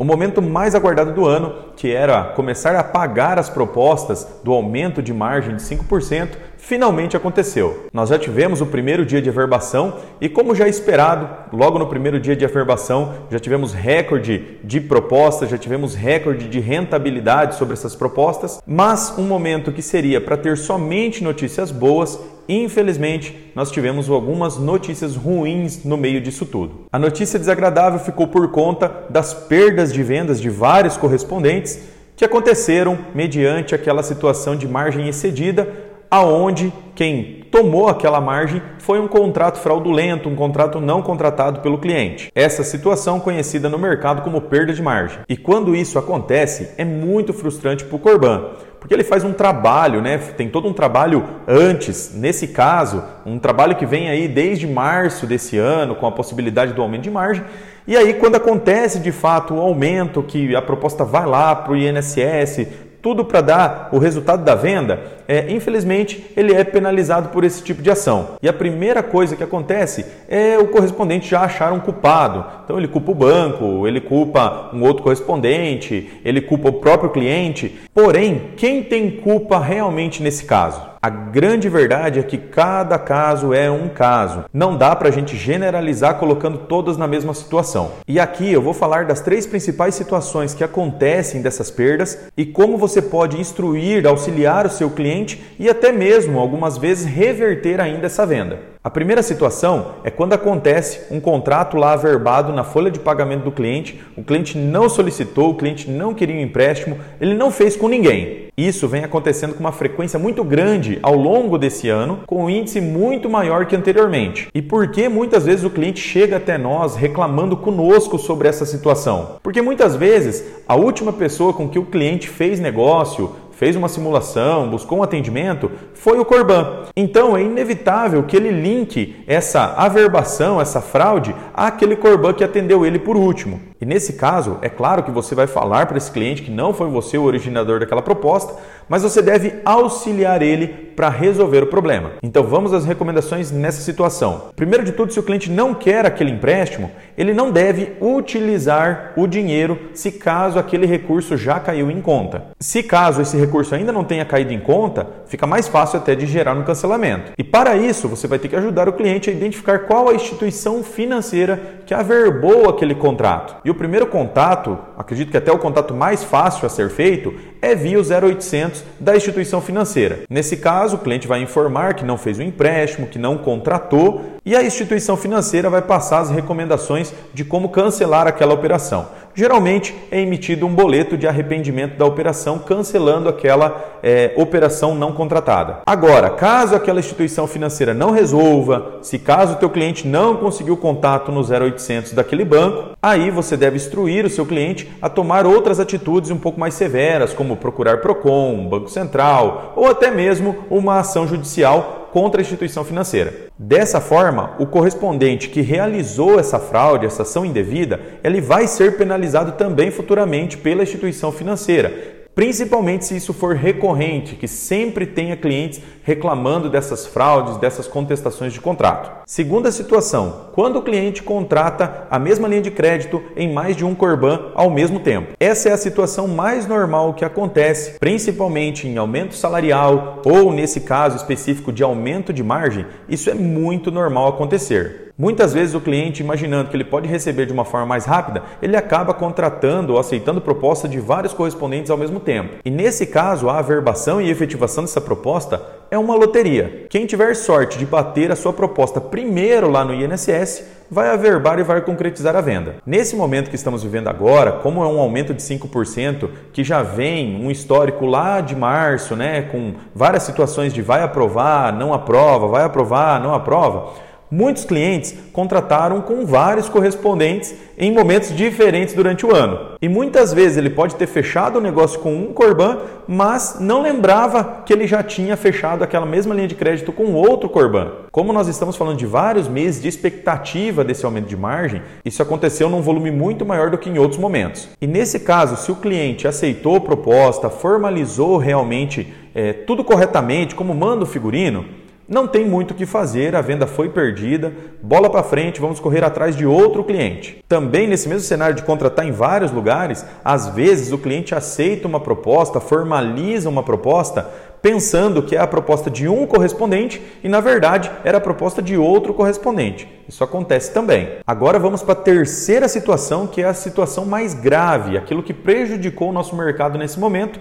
O momento mais aguardado do ano, que era começar a pagar as propostas do aumento de margem de 5%, finalmente aconteceu. Nós já tivemos o primeiro dia de averbação e, como já esperado, logo no primeiro dia de averbação já tivemos recorde de propostas, já tivemos recorde de rentabilidade sobre essas propostas, mas um momento que seria para ter somente notícias boas Infelizmente, nós tivemos algumas notícias ruins no meio disso tudo. A notícia desagradável ficou por conta das perdas de vendas de vários correspondentes que aconteceram mediante aquela situação de margem excedida, aonde quem tomou aquela margem foi um contrato fraudulento, um contrato não contratado pelo cliente. Essa situação conhecida no mercado como perda de margem. E quando isso acontece, é muito frustrante para o Corban porque ele faz um trabalho, né? Tem todo um trabalho antes, nesse caso, um trabalho que vem aí desde março desse ano, com a possibilidade do aumento de margem. E aí, quando acontece de fato o aumento, que a proposta vai lá para o INSS, tudo para dar o resultado da venda, é, infelizmente ele é penalizado por esse tipo de ação. E a primeira coisa que acontece é o correspondente já achar um culpado. Então ele culpa o banco, ele culpa um outro correspondente, ele culpa o próprio cliente. Porém, quem tem culpa realmente nesse caso? A grande verdade é que cada caso é um caso. Não dá para a gente generalizar colocando todas na mesma situação. E aqui eu vou falar das três principais situações que acontecem dessas perdas e como você pode instruir, auxiliar o seu cliente e até mesmo, algumas vezes, reverter ainda essa venda. A primeira situação é quando acontece um contrato lá averbado na folha de pagamento do cliente, o cliente não solicitou, o cliente não queria um empréstimo, ele não fez com ninguém. Isso vem acontecendo com uma frequência muito grande ao longo desse ano, com um índice muito maior que anteriormente. E por que muitas vezes o cliente chega até nós reclamando conosco sobre essa situação? Porque muitas vezes a última pessoa com que o cliente fez negócio, fez uma simulação, buscou um atendimento, foi o Corban. Então é inevitável que ele linke essa averbação, essa fraude, àquele Corban que atendeu ele por último. E nesse caso, é claro que você vai falar para esse cliente que não foi você o originador daquela proposta, mas você deve auxiliar ele para resolver o problema. Então vamos às recomendações nessa situação. Primeiro de tudo, se o cliente não quer aquele empréstimo, ele não deve utilizar o dinheiro se caso aquele recurso já caiu em conta. Se caso esse recurso ainda não tenha caído em conta, fica mais fácil até de gerar um cancelamento. E para isso, você vai ter que ajudar o cliente a identificar qual a instituição financeira que averbou aquele contrato. E o primeiro contato, acredito que até o contato mais fácil a ser feito, é via o 0800 da instituição financeira. Nesse caso, o cliente vai informar que não fez o empréstimo, que não contratou, e a instituição financeira vai passar as recomendações de como cancelar aquela operação geralmente é emitido um boleto de arrependimento da operação, cancelando aquela é, operação não contratada. Agora, caso aquela instituição financeira não resolva, se caso o teu cliente não conseguiu contato no 0800 daquele banco, aí você deve instruir o seu cliente a tomar outras atitudes um pouco mais severas, como procurar Procon, Banco Central ou até mesmo uma ação judicial contra a instituição financeira. Dessa forma, o correspondente que realizou essa fraude, essa ação indevida, ele vai ser penalizado também futuramente pela instituição financeira, principalmente se isso for recorrente, que sempre tenha clientes reclamando dessas fraudes, dessas contestações de contrato. Segunda situação, quando o cliente contrata a mesma linha de crédito em mais de um Corban ao mesmo tempo. Essa é a situação mais normal que acontece, principalmente em aumento salarial ou nesse caso específico de aumento de margem, isso é muito normal acontecer. Muitas vezes o cliente, imaginando que ele pode receber de uma forma mais rápida, ele acaba contratando ou aceitando proposta de vários correspondentes ao mesmo tempo. E nesse caso, a averbação e efetivação dessa proposta é uma loteria. Quem tiver sorte de bater a sua proposta primeiro lá no INSS, vai averbar e vai concretizar a venda. Nesse momento que estamos vivendo agora, como é um aumento de 5%, que já vem um histórico lá de março, né, com várias situações de vai aprovar, não aprova, vai aprovar, não aprova, Muitos clientes contrataram com vários correspondentes em momentos diferentes durante o ano. E muitas vezes ele pode ter fechado o negócio com um Corban, mas não lembrava que ele já tinha fechado aquela mesma linha de crédito com outro Corban. Como nós estamos falando de vários meses de expectativa desse aumento de margem, isso aconteceu num volume muito maior do que em outros momentos. E nesse caso, se o cliente aceitou a proposta, formalizou realmente é, tudo corretamente, como manda o figurino, não tem muito o que fazer, a venda foi perdida, bola para frente, vamos correr atrás de outro cliente. Também nesse mesmo cenário de contratar em vários lugares, às vezes o cliente aceita uma proposta, formaliza uma proposta, pensando que é a proposta de um correspondente e na verdade era a proposta de outro correspondente. Isso acontece também. Agora vamos para a terceira situação, que é a situação mais grave, aquilo que prejudicou o nosso mercado nesse momento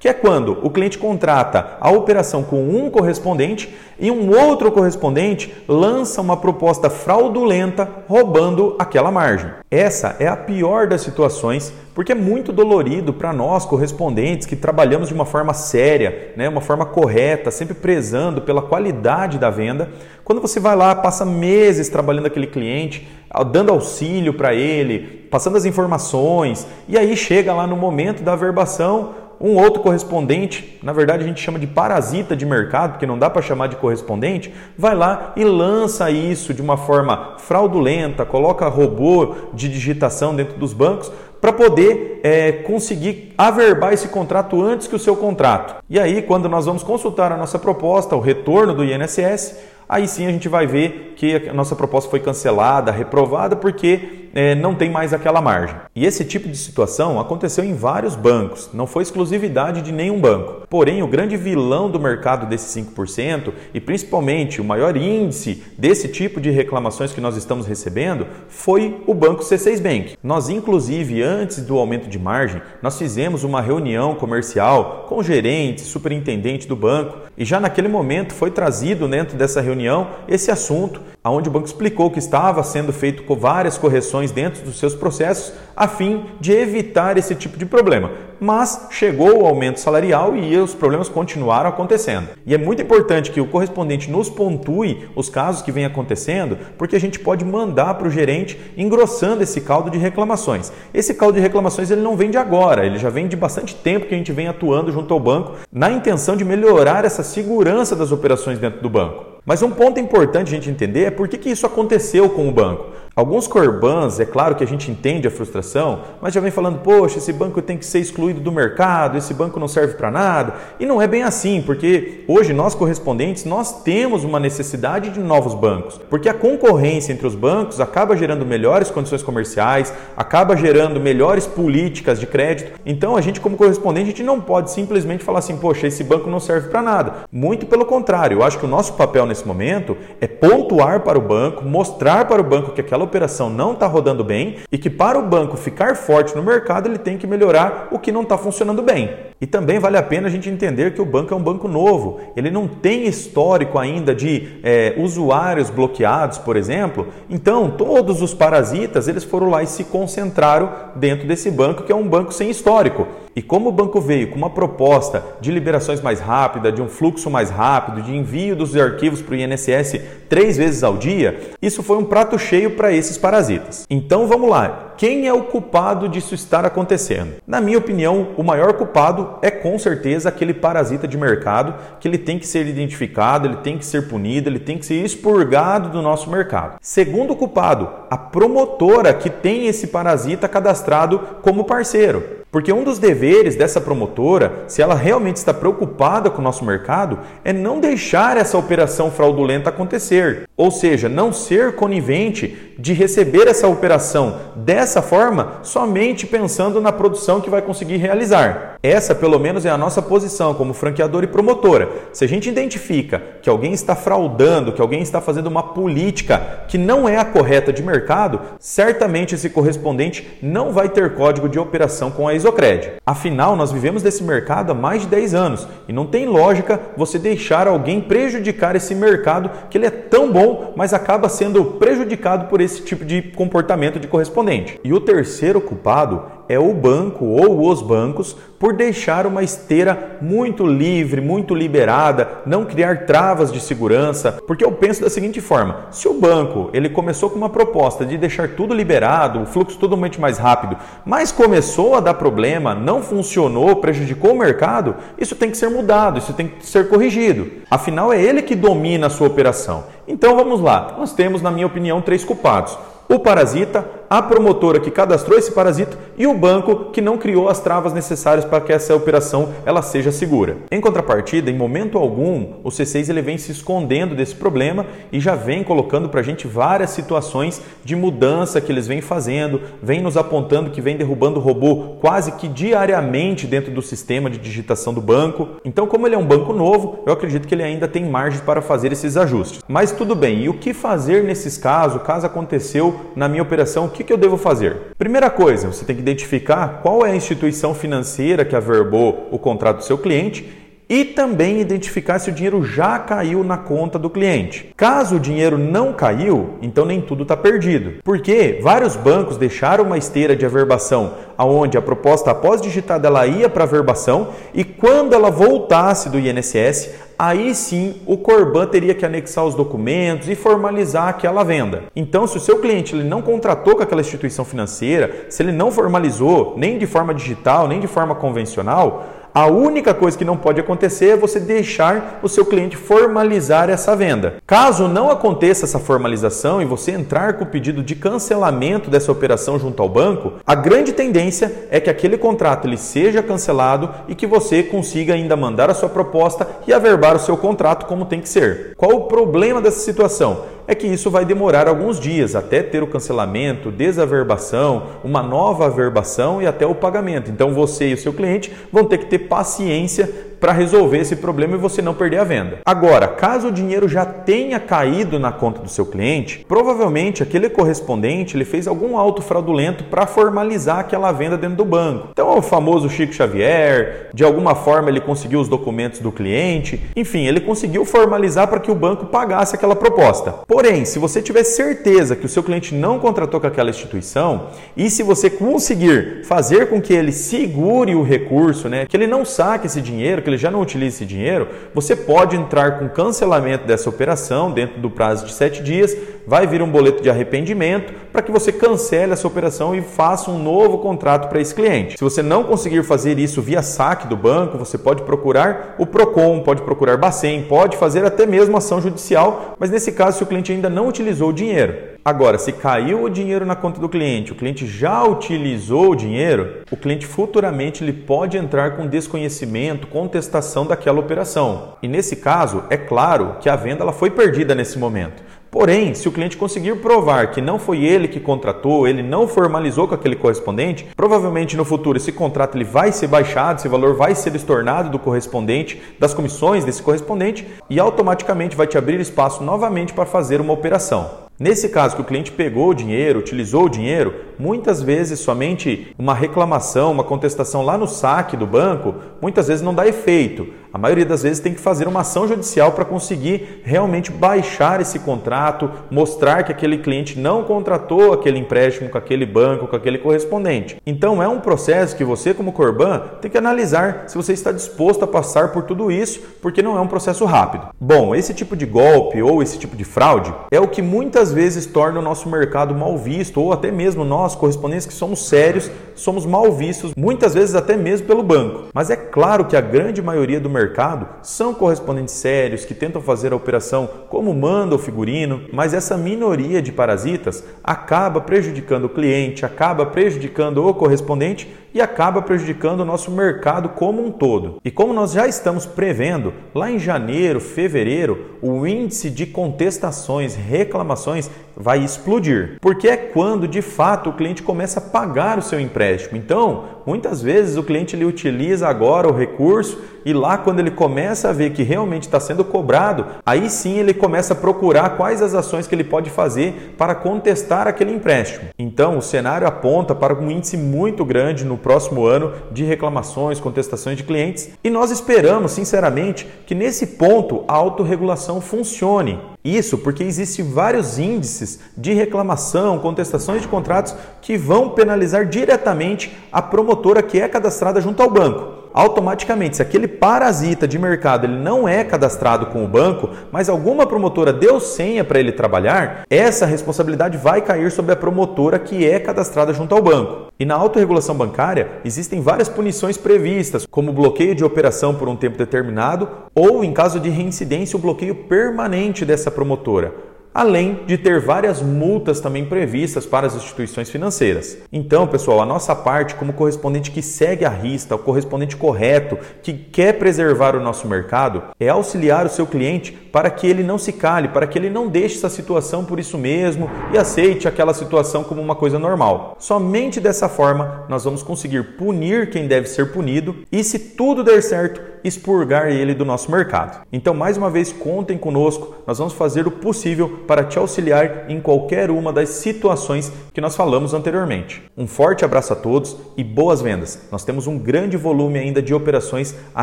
que é quando o cliente contrata a operação com um correspondente e um outro correspondente lança uma proposta fraudulenta roubando aquela margem. Essa é a pior das situações porque é muito dolorido para nós correspondentes que trabalhamos de uma forma séria, né, uma forma correta, sempre prezando pela qualidade da venda. Quando você vai lá, passa meses trabalhando aquele cliente, dando auxílio para ele, passando as informações, e aí chega lá no momento da averbação, um outro correspondente, na verdade a gente chama de parasita de mercado, porque não dá para chamar de correspondente, vai lá e lança isso de uma forma fraudulenta, coloca robô de digitação dentro dos bancos para poder é, conseguir averbar esse contrato antes que o seu contrato. E aí, quando nós vamos consultar a nossa proposta, o retorno do INSS, aí sim a gente vai ver que a nossa proposta foi cancelada, reprovada, porque é, não tem mais aquela margem. E esse tipo de situação aconteceu em vários bancos, não foi exclusividade de nenhum banco. Porém, o grande vilão do mercado desses 5% e principalmente o maior índice desse tipo de reclamações que nós estamos recebendo foi o banco C6 Bank. Nós, inclusive, antes do aumento de margem, nós fizemos uma reunião comercial com o gerente, superintendente do banco e já naquele momento foi trazido dentro dessa reunião esse assunto, onde o banco explicou que estava sendo feito com várias correções dentro dos seus processos a fim de evitar esse tipo de problema. Mas chegou o aumento salarial e os problemas continuaram acontecendo. E é muito importante que o correspondente nos pontue os casos que vêm acontecendo, porque a gente pode mandar para o gerente engrossando esse caldo de reclamações. Esse caldo de reclamações ele não vem de agora, ele já vem de bastante tempo que a gente vem atuando junto ao banco na intenção de melhorar essa segurança das operações dentro do banco. Mas um ponto importante a gente entender é por que, que isso aconteceu com o banco. Alguns corbans, é claro que a gente entende a frustração, mas já vem falando, poxa, esse banco tem que ser excluído do mercado, esse banco não serve para nada. E não é bem assim, porque hoje nós correspondentes, nós temos uma necessidade de novos bancos, porque a concorrência entre os bancos acaba gerando melhores condições comerciais, acaba gerando melhores políticas de crédito. Então a gente como correspondente, a gente não pode simplesmente falar assim, poxa, esse banco não serve para nada. Muito pelo contrário, eu acho que o nosso papel nesse momento é pontuar para o banco, mostrar para o banco que aquela operação não está rodando bem e que para o banco ficar forte no mercado ele tem que melhorar o que não está funcionando bem. E também vale a pena a gente entender que o banco é um banco novo, ele não tem histórico ainda de é, usuários bloqueados, por exemplo. Então todos os parasitas eles foram lá e se concentraram dentro desse banco que é um banco sem histórico. E como o banco veio com uma proposta de liberações mais rápida, de um fluxo mais rápido, de envio dos arquivos para o INSS três vezes ao dia, isso foi um prato cheio para esses parasitas. Então vamos lá. Quem é o culpado disso estar acontecendo? Na minha opinião, o maior culpado é com certeza aquele parasita de mercado que ele tem que ser identificado, ele tem que ser punido, ele tem que ser expurgado do nosso mercado. Segundo culpado, a promotora que tem esse parasita cadastrado como parceiro. Porque um dos deveres dessa promotora, se ela realmente está preocupada com o nosso mercado, é não deixar essa operação fraudulenta acontecer. Ou seja, não ser conivente de receber essa operação dessa forma somente pensando na produção que vai conseguir realizar. Essa, pelo menos, é a nossa posição como franqueador e promotora. Se a gente identifica que alguém está fraudando, que alguém está fazendo uma política que não é a correta de mercado, certamente esse correspondente não vai ter código de operação com a Isocred. Afinal, nós vivemos desse mercado há mais de 10 anos e não tem lógica você deixar alguém prejudicar esse mercado que ele é tão bom, mas acaba sendo prejudicado por esse tipo de comportamento de correspondente. E o terceiro culpado é o banco ou os bancos por deixar uma esteira muito livre, muito liberada, não criar travas de segurança, porque eu penso da seguinte forma: se o banco ele começou com uma proposta de deixar tudo liberado, o fluxo totalmente mais rápido, mas começou a dar problema, não funcionou, prejudicou o mercado, isso tem que ser mudado, isso tem que ser corrigido. Afinal, é ele que domina a sua operação. Então vamos lá. Nós temos, na minha opinião, três culpados: o parasita, a promotora que cadastrou esse parasita e o banco que não criou as travas necessárias para que essa operação ela seja segura. Em contrapartida, em momento algum, o C6 ele vem se escondendo desse problema e já vem colocando para a gente várias situações de mudança que eles vêm fazendo, vem nos apontando que vem derrubando o robô quase que diariamente dentro do sistema de digitação do banco. Então, como ele é um banco novo, eu acredito que ele ainda tem margem para fazer esses ajustes. Mas tudo bem, e o que fazer nesses casos, caso aconteceu na minha operação, o que, que eu devo fazer? Primeira coisa, você tem que identificar qual é a instituição financeira que averbou o contrato do seu cliente e também identificar se o dinheiro já caiu na conta do cliente. Caso o dinheiro não caiu, então nem tudo está perdido, porque vários bancos deixaram uma esteira de averbação aonde a proposta após digitada ela ia para averbação e quando ela voltasse do INSS, aí sim o Corban teria que anexar os documentos e formalizar aquela venda. Então, se o seu cliente ele não contratou com aquela instituição financeira, se ele não formalizou nem de forma digital, nem de forma convencional, a única coisa que não pode acontecer é você deixar o seu cliente formalizar essa venda. Caso não aconteça essa formalização e você entrar com o pedido de cancelamento dessa operação junto ao banco, a grande tendência é que aquele contrato ele seja cancelado e que você consiga ainda mandar a sua proposta e averbar o seu contrato como tem que ser. Qual o problema dessa situação? É que isso vai demorar alguns dias até ter o cancelamento, desaverbação, uma nova averbação e até o pagamento. Então você e o seu cliente vão ter que ter paciência para resolver esse problema e você não perder a venda. Agora, caso o dinheiro já tenha caído na conta do seu cliente, provavelmente aquele correspondente ele fez algum auto fraudulento para formalizar aquela venda dentro do banco. Então, o famoso Chico Xavier, de alguma forma ele conseguiu os documentos do cliente, enfim, ele conseguiu formalizar para que o banco pagasse aquela proposta. Porém, se você tiver certeza que o seu cliente não contratou com aquela instituição e se você conseguir fazer com que ele segure o recurso, né, que ele não saque esse dinheiro, que ele já não utiliza esse dinheiro, você pode entrar com cancelamento dessa operação dentro do prazo de sete dias, vai vir um boleto de arrependimento para que você cancele essa operação e faça um novo contrato para esse cliente. Se você não conseguir fazer isso via saque do banco, você pode procurar o Procon, pode procurar Bacen, pode fazer até mesmo ação judicial, mas nesse caso se o cliente ainda não utilizou o dinheiro. Agora, se caiu o dinheiro na conta do cliente, o cliente já utilizou o dinheiro, o cliente futuramente ele pode entrar com desconhecimento, contestação daquela operação. E nesse caso, é claro que a venda ela foi perdida nesse momento. Porém, se o cliente conseguir provar que não foi ele que contratou, ele não formalizou com aquele correspondente, provavelmente no futuro esse contrato ele vai ser baixado, esse valor vai ser estornado do correspondente, das comissões desse correspondente e automaticamente vai te abrir espaço novamente para fazer uma operação. Nesse caso que o cliente pegou o dinheiro, utilizou o dinheiro, muitas vezes somente uma reclamação, uma contestação lá no saque do banco, muitas vezes não dá efeito. A maioria das vezes tem que fazer uma ação judicial para conseguir realmente baixar esse contrato, mostrar que aquele cliente não contratou aquele empréstimo com aquele banco, com aquele correspondente. Então é um processo que você, como Corban, tem que analisar se você está disposto a passar por tudo isso, porque não é um processo rápido. Bom, esse tipo de golpe ou esse tipo de fraude é o que muitas vezes torna o nosso mercado mal visto, ou até mesmo nós, correspondentes que somos sérios, somos mal vistos, muitas vezes até mesmo pelo banco. Mas é claro que a grande maioria do mercado são correspondentes sérios que tentam fazer a operação como manda o figurino, mas essa minoria de parasitas acaba prejudicando o cliente, acaba prejudicando o correspondente e acaba prejudicando o nosso mercado como um todo. E como nós já estamos prevendo, lá em janeiro, fevereiro, o índice de contestações, reclamações vai explodir, porque é quando de fato o cliente começa a pagar o seu empréstimo. Então, muitas vezes o cliente ele utiliza agora o recurso e lá quando ele começa a ver que realmente está sendo cobrado, aí sim ele começa a procurar quais as ações que ele pode fazer para contestar aquele empréstimo. Então, o cenário aponta para um índice muito grande no próximo ano de reclamações, contestações de clientes. E nós esperamos, sinceramente, que nesse ponto a autorregulação funcione. Isso porque existem vários índices de reclamação, contestações de contratos que vão penalizar diretamente a promotora que é cadastrada junto ao banco automaticamente, se aquele parasita de mercado ele não é cadastrado com o banco, mas alguma promotora deu senha para ele trabalhar, essa responsabilidade vai cair sobre a promotora que é cadastrada junto ao banco. E na autorregulação bancária existem várias punições previstas, como bloqueio de operação por um tempo determinado ou, em caso de reincidência, o bloqueio permanente dessa promotora. Além de ter várias multas também previstas para as instituições financeiras. Então, pessoal, a nossa parte, como correspondente que segue a rista, o correspondente correto, que quer preservar o nosso mercado, é auxiliar o seu cliente para que ele não se cale, para que ele não deixe essa situação por isso mesmo e aceite aquela situação como uma coisa normal. Somente dessa forma nós vamos conseguir punir quem deve ser punido e, se tudo der certo, expurgar ele do nosso mercado. Então, mais uma vez, contem conosco, nós vamos fazer o possível para te auxiliar em qualquer uma das situações que nós falamos anteriormente. Um forte abraço a todos e boas vendas. Nós temos um grande volume ainda de operações a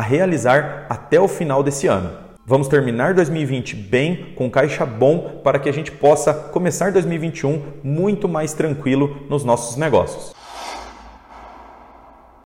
realizar até o final desse ano. Vamos terminar 2020 bem, com caixa bom, para que a gente possa começar 2021 muito mais tranquilo nos nossos negócios.